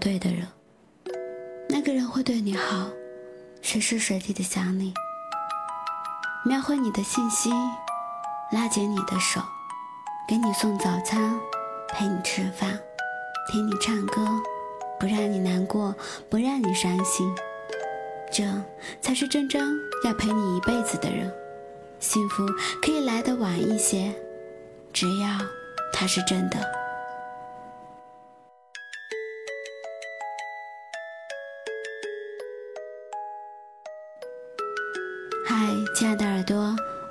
对的人，那个人会对你好，随时随地的想你，描绘你的信息，拉紧你的手，给你送早餐，陪你吃饭，听你唱歌，不让你难过，不让你伤心，这才是真正要陪你一辈子的人。幸福可以来得晚一些，只要他是真的。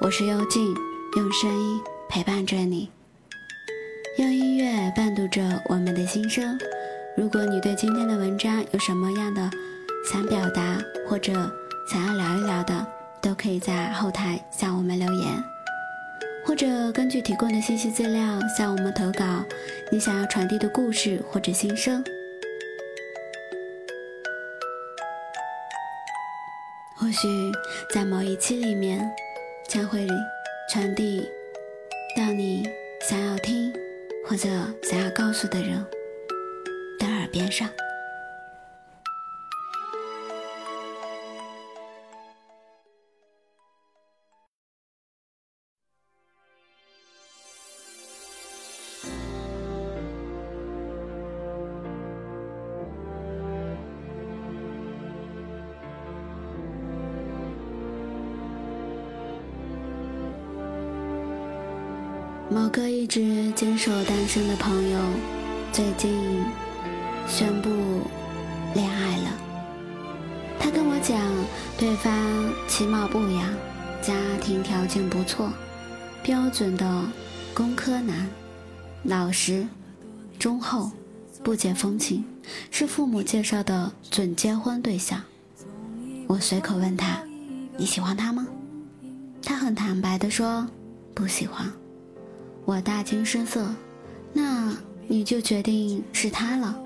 我是幽静，用声音陪伴着你，用音乐伴读着我们的心声。如果你对今天的文章有什么样的想表达，或者想要聊一聊的，都可以在后台向我们留言，或者根据提供的信息资料向我们投稿你想要传递的故事或者心声。或许在某一期里面，将会传递到你想要听或者想要告诉的人的耳边上。某个一直坚守单身的朋友，最近宣布恋爱了。他跟我讲，对方其貌不扬，家庭条件不错，标准的工科男，老实、忠厚、不解风情，是父母介绍的准结婚对象。我随口问他：“你喜欢他吗？”他很坦白地说：“不喜欢。”我大惊失色，那你就决定是他了？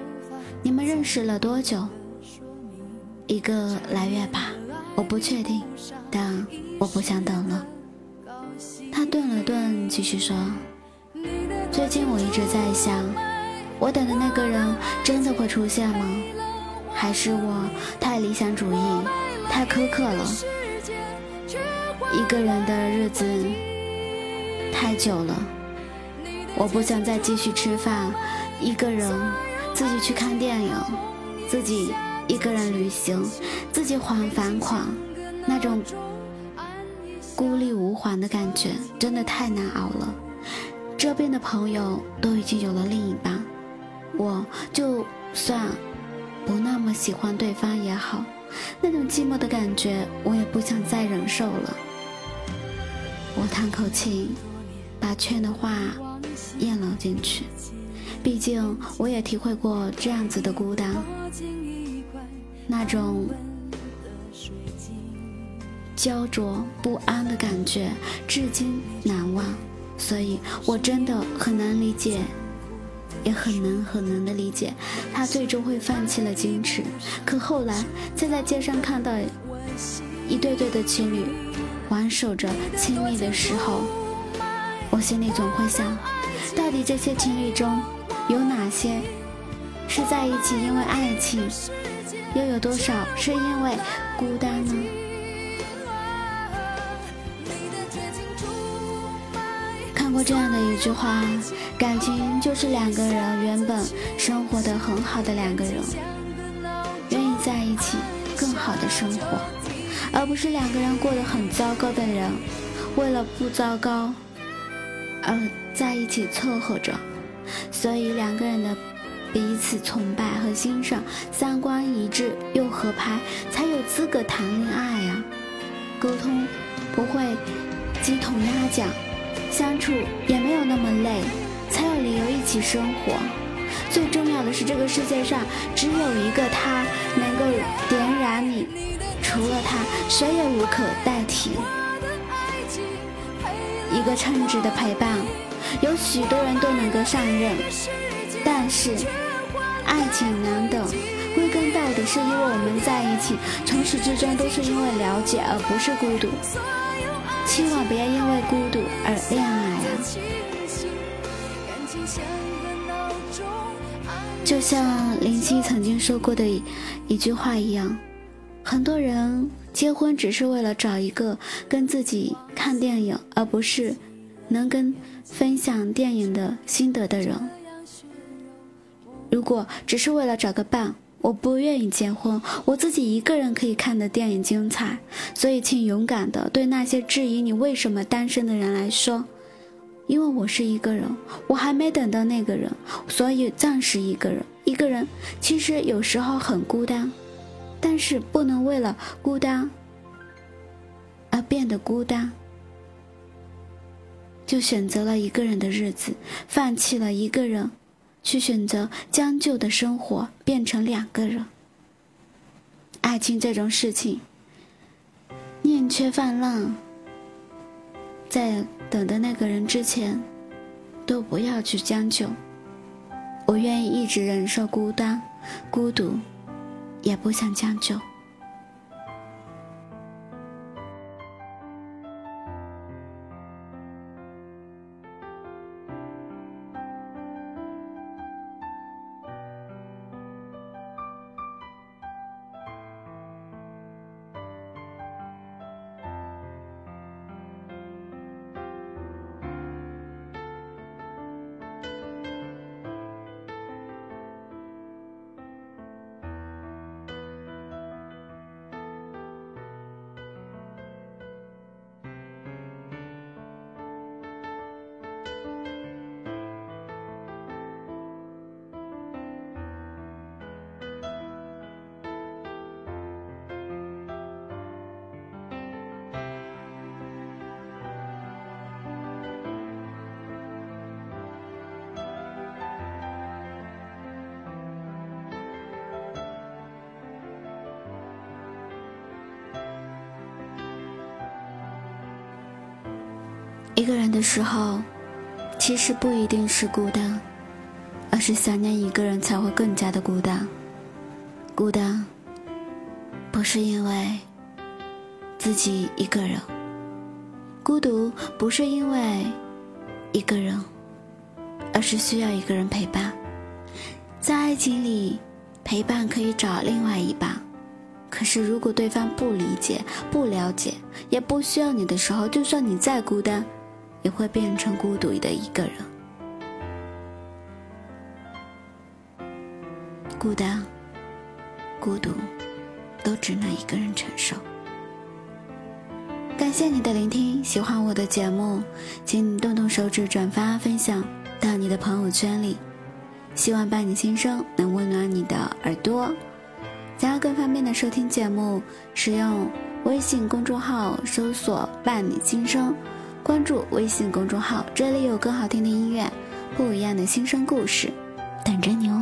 你们认识了多久？一个来月吧，我不确定，但我不想等了。他顿了顿，继续说：“最近我一直在想，我等的那个人真的会出现吗？还是我太理想主义，太苛刻了？一个人的日子太久了。”我不想再继续吃饭，一个人自己去看电影，自己一个人旅行，自己还房款，那种孤立无援的感觉真的太难熬了。这边的朋友都已经有了另一半，我就算不那么喜欢对方也好，那种寂寞的感觉我也不想再忍受了。我叹口气，把劝的话。咽了进去，毕竟我也体会过这样子的孤单，那种焦灼不安的感觉，至今难忘。所以我真的很难理解，也很难很难的理解，他最终会放弃了矜持。可后来再在街上看到一对对的情侣挽手着亲密的时候，我心里总会想。到底这些情侣中，有哪些是在一起因为爱情，又有多少是因为孤单呢？看过这样的一句话：感情就是两个人原本生活的很好的两个人，愿意在一起更好的生活，而不是两个人过得很糟糕的人，为了不糟糕而。在一起凑合着，所以两个人的彼此崇拜和欣赏，三观一致又合拍，才有资格谈恋爱呀。沟通不会鸡同鸭讲，相处也没有那么累，才有理由一起生活。最重要的是，这个世界上只有一个他能够点燃你，除了他，谁也无可代替。一个称职的陪伴。有许多人都能够上任，但是爱情难等，归根到底是因为我们在一起，从始至终都是因为了解，而不是孤独。千万不要因为孤独而恋爱啊！就像林夕曾经说过的一句话一样，很多人结婚只是为了找一个跟自己看电影，而不是能跟分享电影的心得的人。如果只是为了找个伴，我不愿意结婚，我自己一个人可以看的电影精彩。所以，请勇敢的对那些质疑你为什么单身的人来说。因为我是一个人，我还没等到那个人，所以暂时一个人。一个人其实有时候很孤单，但是不能为了孤单而变得孤单，就选择了一个人的日子，放弃了一个人，去选择将就的生活，变成两个人。爱情这种事情，宁缺泛滥。在等的那个人之前，都不要去将就。我愿意一直忍受孤单、孤独，也不想将就。一个人的时候，其实不一定是孤单，而是想念一个人才会更加的孤单。孤单，不是因为自己一个人；孤独，不是因为一个人，而是需要一个人陪伴。在爱情里，陪伴可以找另外一半，可是如果对方不理解、不了解，也不需要你的时候，就算你再孤单。也会变成孤独的一个人，孤单、孤独，都只能一个人承受。感谢你的聆听，喜欢我的节目，请你动动手指转发分享到你的朋友圈里。希望伴你心声能温暖你的耳朵。想要更方便的收听节目，使用微信公众号搜索“伴你心声”。关注微信公众号，这里有更好听的音乐，不一样的新生故事，等着你哦。